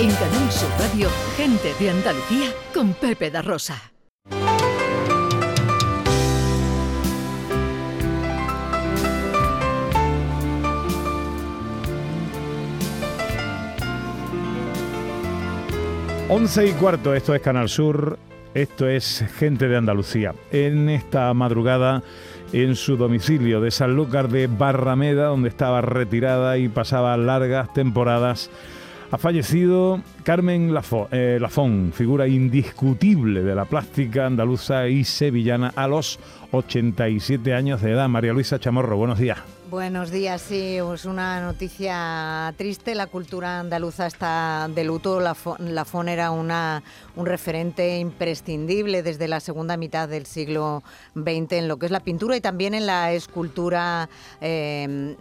En Canal Sur Radio, gente de Andalucía con Pepe da Rosa. Once y cuarto, esto es Canal Sur, esto es Gente de Andalucía. En esta madrugada, en su domicilio de Sanlúcar de Barrameda, donde estaba retirada y pasaba largas temporadas, ha fallecido Carmen eh, Lafón, figura indiscutible de la plástica andaluza y sevillana a los 87 años de edad. María Luisa Chamorro, buenos días. Buenos días, sí, es una noticia triste. La cultura andaluza está de luto. La, Fon era una, un referente imprescindible desde la segunda mitad del siglo XX en lo que es la pintura y también en la escultura eh,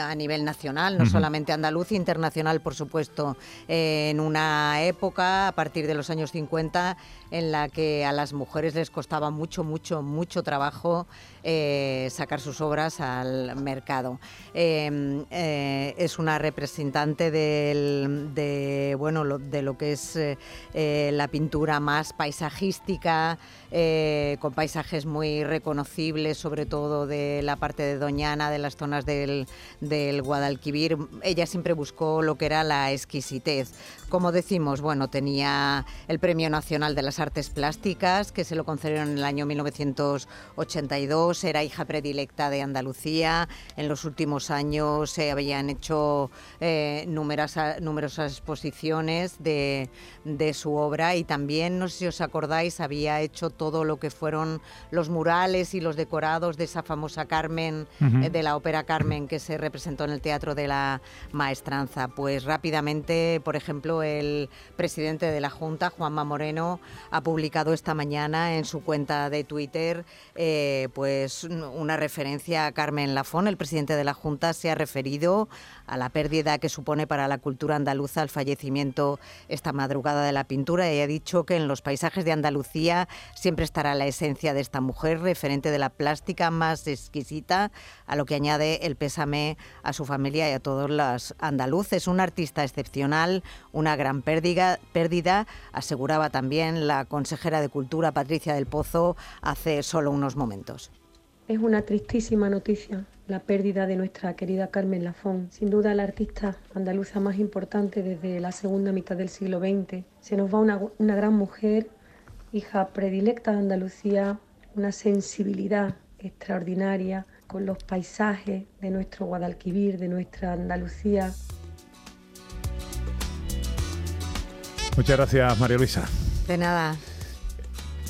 a nivel nacional, no solamente andaluz, internacional, por supuesto, en una época, a partir de los años 50, en la que a las mujeres les costaba mucho, mucho, mucho trabajo eh, sacar sus obras al mercado. Em, eh, es una representante de, bueno, lo, de lo que es eh, la pintura más paisajística, con paisajes muy reconocibles, sobre todo de la parte de Doñana, de las zonas del, del Guadalquivir. Ella siempre buscó lo que era la exquisitez. Como decimos, bueno, tenía el Premio Nacional de las Artes Plásticas, que se lo concedieron en el año 1982, era hija predilecta de Andalucía, en los últimos años se habían hecho eh, numerosas, numerosas exposiciones de, su obra y también, no sé si os acordáis, había hecho todo lo que fueron los murales y los decorados de esa famosa Carmen, eh, de la ópera Carmen, que se representó en el Teatro de la Maestranza. Pues rápidamente, por ejemplo, el presidente de la Junta, Juanma Moreno, ha publicado esta mañana en su cuenta de Twitter eh, pues una referencia a Carmen Lafón. El presidente de la Junta se ha referido a la pérdida que supone para la cultura andaluza el fallecimiento esta madrugada de la pintura y ha dicho que en los paisajes de Andalucía siempre estará la esencia de esta mujer, referente de la plástica más exquisita, a lo que añade el pésame a su familia y a todos los andaluces. Un artista excepcional, una gran pérdida, aseguraba también la consejera de Cultura Patricia del Pozo hace solo unos momentos. Es una tristísima noticia la pérdida de nuestra querida Carmen Lafón, sin duda la artista andaluza más importante desde la segunda mitad del siglo XX. Se nos va una, una gran mujer, hija predilecta de Andalucía, una sensibilidad extraordinaria con los paisajes de nuestro Guadalquivir, de nuestra Andalucía. Muchas gracias, María Luisa. De nada.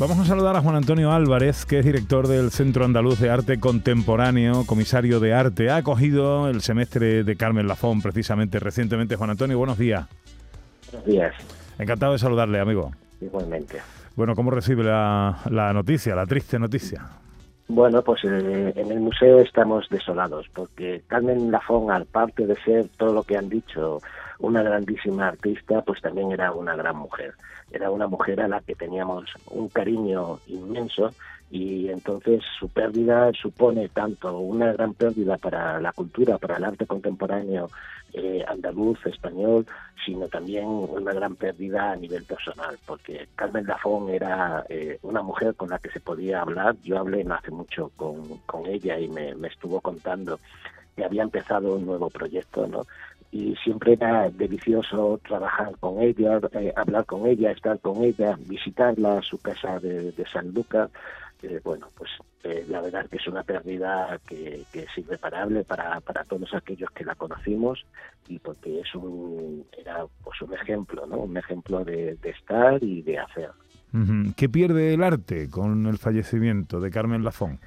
Vamos a saludar a Juan Antonio Álvarez, que es director del Centro Andaluz de Arte Contemporáneo, comisario de arte. Ha acogido el semestre de Carmen Lafón precisamente recientemente. Juan Antonio, buenos días. Buenos días. Encantado de saludarle, amigo. Igualmente. Bueno, ¿cómo recibe la, noticia, la triste noticia? Bueno, pues eh, en el museo estamos desolados, porque Carmen Lafón, aparte de ser todo lo que han dicho, una grandísima artista, pues también era una gran mujer. Era una mujer a la que teníamos un cariño inmenso y entonces su pérdida supone tanto una gran pérdida para la cultura, para el arte contemporáneo eh, andaluz, español, sino también una gran pérdida a nivel personal, porque Carmen Lafón era eh, una mujer con la que se podía hablar. Yo hablé no hace mucho con, con ella y me, me estuvo contando que había empezado un nuevo proyecto, ¿no? Y siempre era delicioso trabajar con ella, eh, hablar con ella, estar con ella, visitarla a su casa de, San Lucas. bueno, pues eh, la verdad que es una pérdida que, es irreparable para, para todos aquellos que la conocimos y porque es un, era pues un ejemplo, ¿no? Un ejemplo de, estar y de hacer. ¿Qué pierde el arte con el fallecimiento de Carmen Lafón?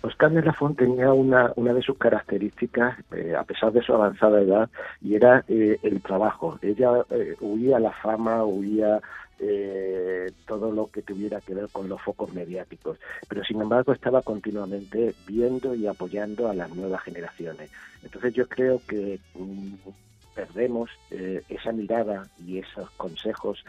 Pues Carmen Lafont tenía una, una de sus características, eh, a pesar de su avanzada edad, y era eh, el trabajo. Ella eh, huía la fama, huía todo lo que tuviera que ver con los focos mediáticos, pero sin embargo estaba continuamente viendo y apoyando a las nuevas generaciones. Entonces yo creo que mm, perdemos esa mirada y esos consejos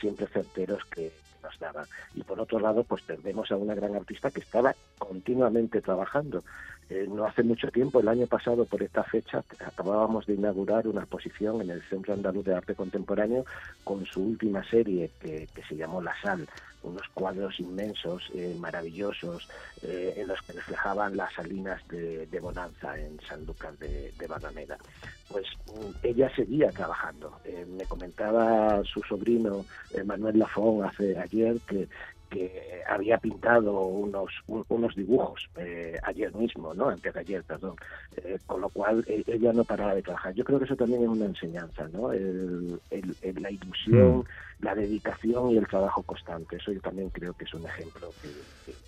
siempre certeros que, nos daba. Y por otro lado, pues perdemos a una gran artista que estaba continuamente trabajando. Eh, no hace mucho tiempo, el año pasado por esta fecha, acabábamos de inaugurar una exposición en el Centro Andaluz de Arte Contemporáneo con su última serie que, se llamó La Sal, unos cuadros inmensos, eh, maravillosos, eh, en los que reflejaban las salinas de, Bonanza en San Lucas de, de Barrameda. Pues mm, ella seguía trabajando. me comentaba su sobrino Manuel Lafón hace ayer que, que había pintado unos, unos dibujos eh, ayer mismo, ¿no? Antes de ayer, perdón. Eh, con lo cual eh, ella no paraba de trabajar. Yo creo que eso también es una enseñanza, ¿no? El, la ilusión, mm. la dedicación y el trabajo constante. Eso yo también creo que es un ejemplo que, que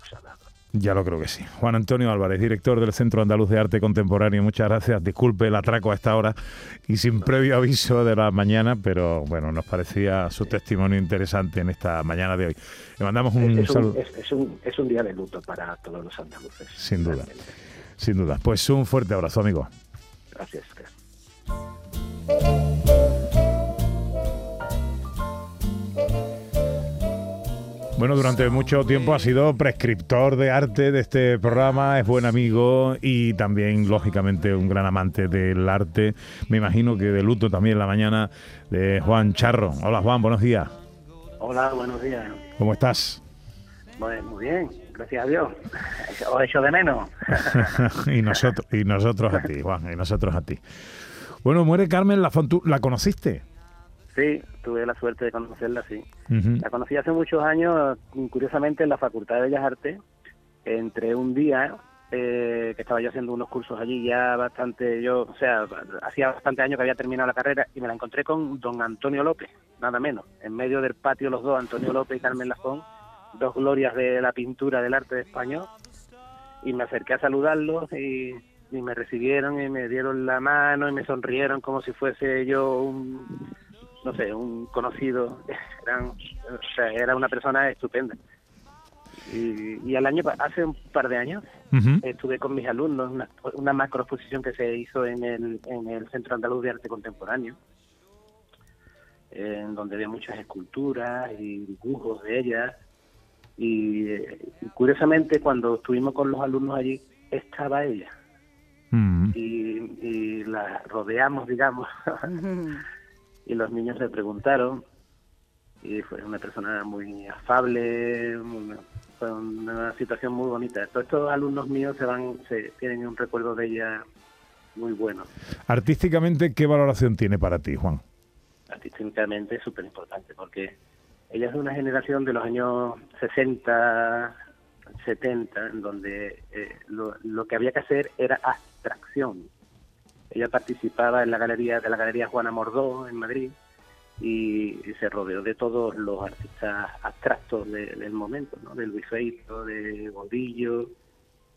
nos ha dado. Ya lo creo que sí. Juan Antonio Álvarez, director del Centro Andaluz de Arte Contemporáneo, muchas gracias. Disculpe el atraco a esta hora y sin previo aviso de la mañana, pero bueno, nos parecía su testimonio interesante en esta mañana de hoy. Le mandamos un saludo. Es, un, es un día de luto para todos los andaluces. Sin duda, sin duda. Pues un fuerte abrazo, amigo. Gracias. Bueno, durante mucho tiempo ha sido prescriptor de arte de este programa, es buen amigo y también, lógicamente, un gran amante del arte. Me imagino que de luto también la mañana de Juan Charro. Hola Juan, buenos días. Hola, buenos días. ¿Cómo estás? muy bien, gracias a Dios. Os hecho de menos. y, nosotros, y nosotros a ti, Juan, y nosotros a ti. Bueno, muere Carmen Lafont, ¿la conociste? Sí, tuve la suerte de conocerla, sí. La conocí hace muchos años, curiosamente, en la Facultad de Bellas Artes. Entre un día eh, que estaba yo haciendo unos cursos allí, ya bastante, yo, o sea, hacía bastante años que había terminado la carrera y me la encontré con don Antonio López, nada menos. En medio del patio los dos, Antonio López y Carmen Lafón, dos glorias de la pintura del arte de español. Y me acerqué a saludarlos y y me recibieron y me dieron la mano y me sonrieron como si fuese yo un no sé, un conocido, o sea, era una persona estupenda. Y, al año, hace un par de años, estuve con mis alumnos una, una macro exposición que se hizo en el, en el Centro Andaluz de Arte Contemporáneo, en donde había muchas esculturas y dibujos de ellas. Y, curiosamente, cuando estuvimos con los alumnos allí, estaba ella. y, y, la rodeamos, digamos. Y los niños le preguntaron y fue una persona muy afable, fue una situación muy bonita. Todos estos alumnos míos se van, se tienen un recuerdo de ella muy bueno. Artísticamente, ¿qué valoración tiene para ti, Juan? Artísticamente es súper importante porque ella es de una generación de los años 60, 70, en donde eh, lo, lo que había que hacer era abstracción ella participaba en la galería de la galería Juana Mordó en Madrid y, se rodeó de todos los artistas abstractos del momento, ¿no? de Luis Feito, de Godillo,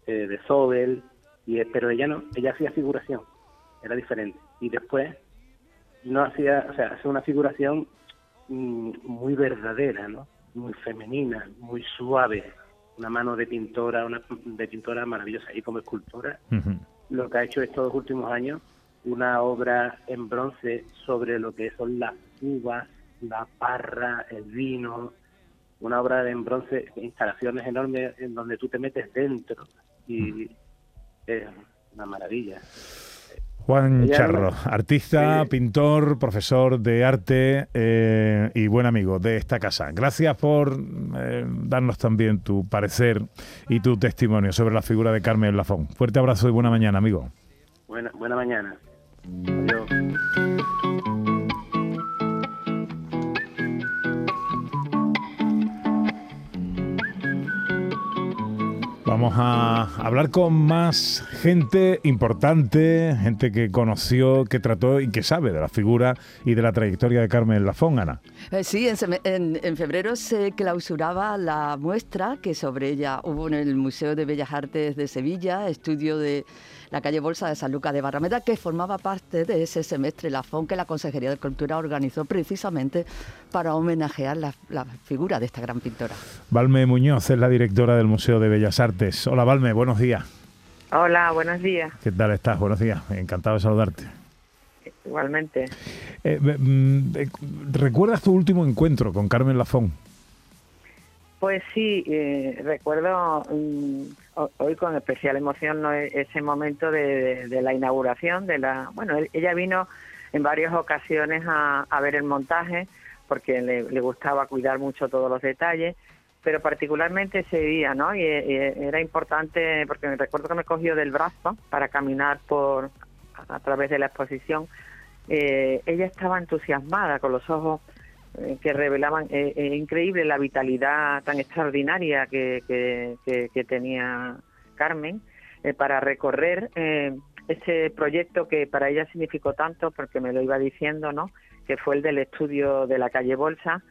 eh, de Sobel, y, eh, pero ella no, ella hacía figuración, era diferente. Y después no hacía, o sea, hace una figuración mm, muy verdadera, ¿no? muy femenina, muy suave, una mano de pintora, una de pintora maravillosa y como escultora lo que ha hecho estos últimos años, una obra en bronce sobre lo que son las uvas, la parra, el vino, una obra en bronce, instalaciones enormes en donde tú te metes dentro y es una maravilla. Juan Charro, artista, pintor, profesor de arte eh, y buen amigo de esta casa. Gracias por eh, darnos también tu parecer y tu testimonio sobre la figura de Carmen Lafón. Fuerte abrazo y buena mañana, amigo. Buena, buena mañana. Adiós. Vamos a hablar con más gente importante, gente que conoció, que trató y que sabe de la figura y de la trayectoria de Carmen Lafón, Ana. Eh, sí, en, en, febrero se clausuraba la muestra que sobre ella hubo en el Museo de Bellas Artes de Sevilla, estudio de la calle Bolsa de San Lucas de Barrameda, que formaba parte de ese semestre Lafón que la Consejería de Cultura organizó precisamente para homenajear la, figura de esta gran pintora. Valme Muñoz es la directora del Museo de Bellas Artes. Hola Valme, buenos días. Hola, buenos días. ¿Qué tal estás? Buenos días, encantado de saludarte. Igualmente. Eh, mm, eh, ¿Recuerdas tu último encuentro con Carmen Lafón? Pues sí, eh, recuerdo mm, hoy con especial emoción ¿no? E-, ese momento de, la inauguración de la bueno ella vino en varias ocasiones a, ver el montaje porque le, gustaba cuidar mucho todos los detalles pero particularmente ese día no y, era importante porque me recuerdo que me cogió del brazo para caminar por a, través de la exposición eh, ella estaba entusiasmada con los ojos eh, que revelaban eh, eh, increíble la vitalidad tan extraordinaria que, que, tenía Carmen para recorrer ese proyecto que para ella significó tanto, porque me lo iba diciendo, ¿no? que fue el del estudio de la calle Bolsa,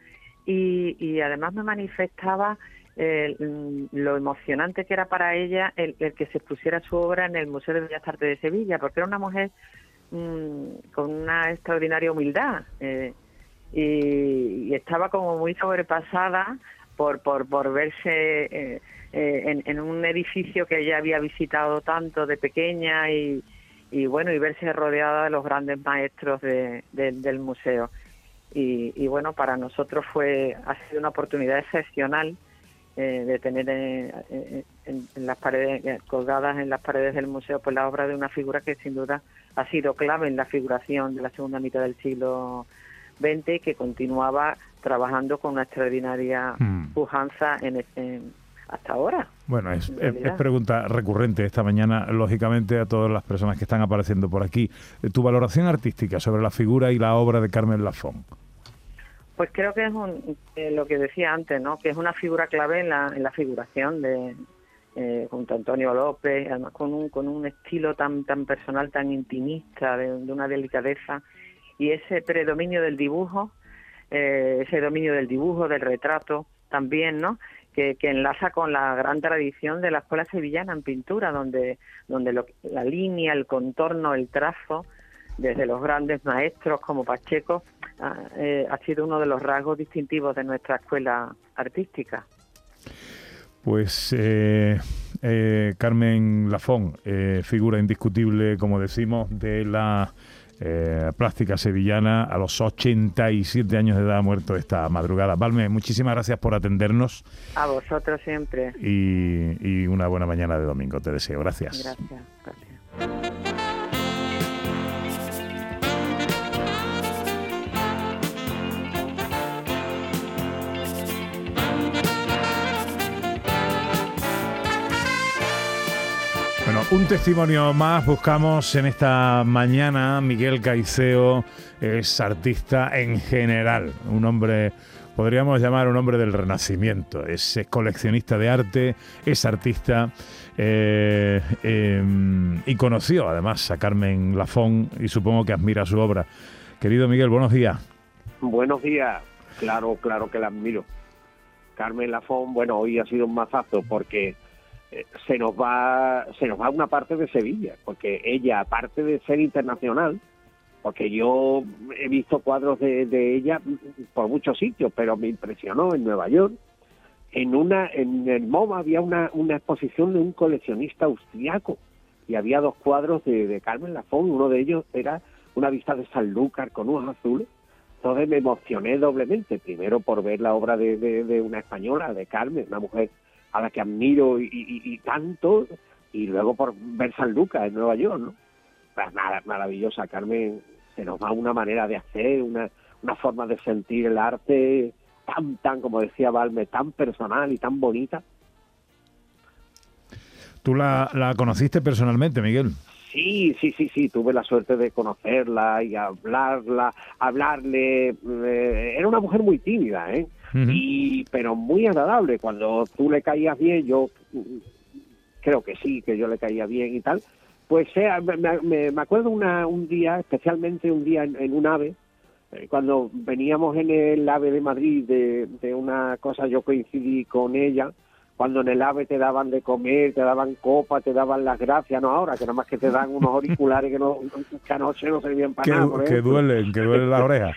y, y además me manifestaba lo emocionante que era para ella el, que se expusiera su obra en el Museo de Bellas Artes de Sevilla, porque era una mujer mm, con una extraordinaria humildad. Eh, y, estaba como muy sobrepasada por, por, verse eh, eh, en, un edificio que ella había visitado tanto de pequeña y, y bueno, y verse rodeada de los grandes maestros de, del museo. Y, y, bueno, para nosotros fue ha sido una oportunidad excepcional eh, de tener en, en, las paredes colgadas en las paredes del museo pues la obra de una figura que sin duda ha sido clave en la figuración de la segunda mitad del siglo 20 que continuaba trabajando con una extraordinaria hmm. pujanza en, hasta ahora. Bueno, es, pregunta recurrente esta mañana, lógicamente, a todas las personas que están apareciendo por aquí. Eh, tu valoración artística sobre la figura y la obra de Carmen Lafón. Pues creo que es eh, lo que decía antes, ¿no? que es una figura clave en la, en la figuración de, eh, junto a Antonio López, además con un, con un estilo tan, tan personal, tan intimista, de una delicadeza y ese predominio del dibujo, eh, ese dominio del dibujo, del retrato también, ¿no? Que, enlaza con la gran tradición de la escuela sevillana en pintura, donde, donde la línea, el contorno, el trazo, desde los grandes maestros como Pacheco, ah, eh, ha sido uno de los rasgos distintivos de nuestra escuela artística. Pues eh, Carmen Lafón, figura indiscutible, como decimos, de la eh, plástica sevillana a los 87 años de edad ha muerto esta madrugada. Valme, muchísimas gracias por atendernos. A vosotros siempre. Y, y una buena mañana de domingo, te deseo. Gracias. Gracias. gracias. Un testimonio más buscamos en esta mañana. Miguel Caiceo es artista en general, un hombre, podríamos llamar un hombre del Renacimiento. Es, coleccionista de arte, es artista eh, em, y conoció además a Carmen Lafón y supongo que admira su obra. Querido Miguel, buenos días. Buenos días, claro, claro que la admiro. Carmen Lafón, bueno, hoy ha sido un mazazo porque se nos va se nos va una parte de Sevilla porque ella aparte de ser internacional porque yo he visto cuadros de, ella por muchos sitios pero me impresionó en Nueva York. En una en el MoMA había una, una exposición de un coleccionista austriaco y había dos cuadros de, Carmen Lafón uno de ellos era una vista de Sanlúcar con unos azules. Entonces me emocioné doblemente primero por ver la obra de, de una española de Carmen una mujer a la que admiro y, tanto, y luego por ver San Lucas en Nueva York, ¿no? Pues maravillosa, Carmen, se nos va una manera de hacer, una, una forma de sentir el arte tan, tan, como decía Balme, tan personal y tan bonita. ¿Tú la, la conociste personalmente, Miguel? Sí, sí, sí, sí, tuve la suerte de conocerla y hablarla, hablarle. Eh, era una mujer muy tímida, ¿eh? y pero muy agradable. Cuando tú le caías bien, yo creo que sí, que yo le caía bien y tal. Pues sea, me, me, acuerdo una, un día, especialmente un día en, un ave, eh, cuando veníamos en el ave de Madrid de, de una cosa, yo coincidí con ella cuando en el AVE te daban de comer, te daban copa, te daban las gracias, no ahora, que nada más que te dan unos auriculares que, no, que anoche no servían para nada. Que duelen, que duelen las orejas.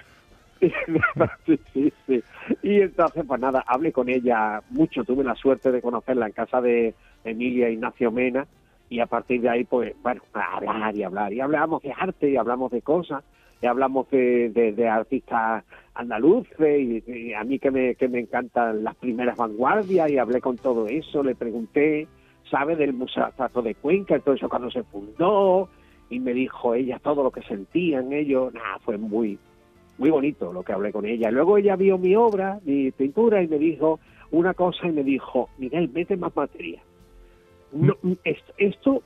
sí, sí, sí. Y entonces, pues nada, hablé con ella mucho, tuve la suerte de conocerla en casa de Emilia Ignacio Mena, y a partir de ahí, pues, bueno, hablar y hablar, y hablamos de arte, y hablamos de cosas, hablamos de, de, artistas andaluces, y, a mí que me, que me encantan las primeras vanguardias, y hablé con todo eso, le pregunté, sabe del Museo de Cuenca, eso cuando se fundó, y me dijo ella todo lo que sentían ellos, nada, fue muy, muy bonito lo que hablé con ella. Luego ella vio mi obra, mi pintura, y me dijo una cosa y me dijo, Miguel, mete más materia. No, esto, esto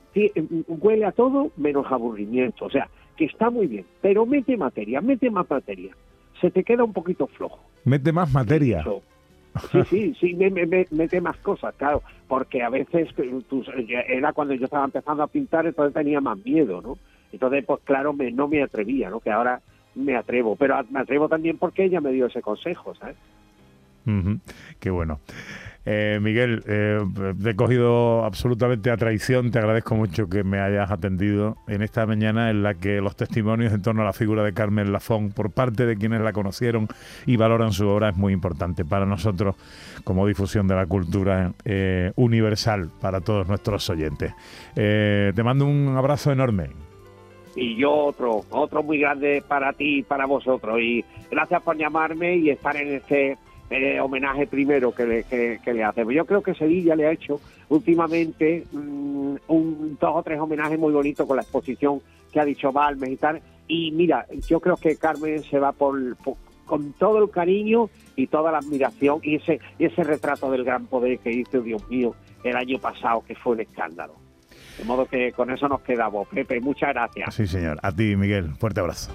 huele a todo menos aburrimiento, o sea, que está muy bien, pero mete materia, mete más materia. Se te queda un poquito flojo. Mete más materia. Eso. Sí, sí, sí, me, me- me- mete más cosas, claro, porque a veces tú- era cuando yo estaba empezando a pintar, entonces tenía más miedo, ¿no? Entonces, pues claro, me, no me atrevía, ¿no? Que ahora me atrevo, pero me atrevo también porque ella me dio ese consejo, ¿sabes? Qué bueno. Eh, Miguel, eh, te he cogido absolutamente a traición. Te agradezco mucho que me hayas atendido en esta mañana en la que los testimonios en torno a la figura de Carmen Lafón por parte de quienes la conocieron y valoran su obra es muy importante para nosotros como difusión de la cultura eh, universal para todos nuestros oyentes. Eh, te mando un abrazo enorme. Y yo otro, otro muy grande para ti y para vosotros. Y gracias por llamarme y estar en este eh, homenaje primero que le, que, que le hacemos. Yo creo que Sevilla le ha hecho últimamente mm, un, dos o tres homenajes muy bonitos con la exposición que ha dicho Balmes y tal. Y mira, yo creo que Carmen se va por, con todo el cariño y toda la admiración y ese, y ese retrato del gran poder que hizo, Dios mío, el año pasado, que fue un escándalo. De modo que con eso nos quedamos. Pepe, muchas gracias. Sí, señor. A ti, Miguel. Fuerte abrazo.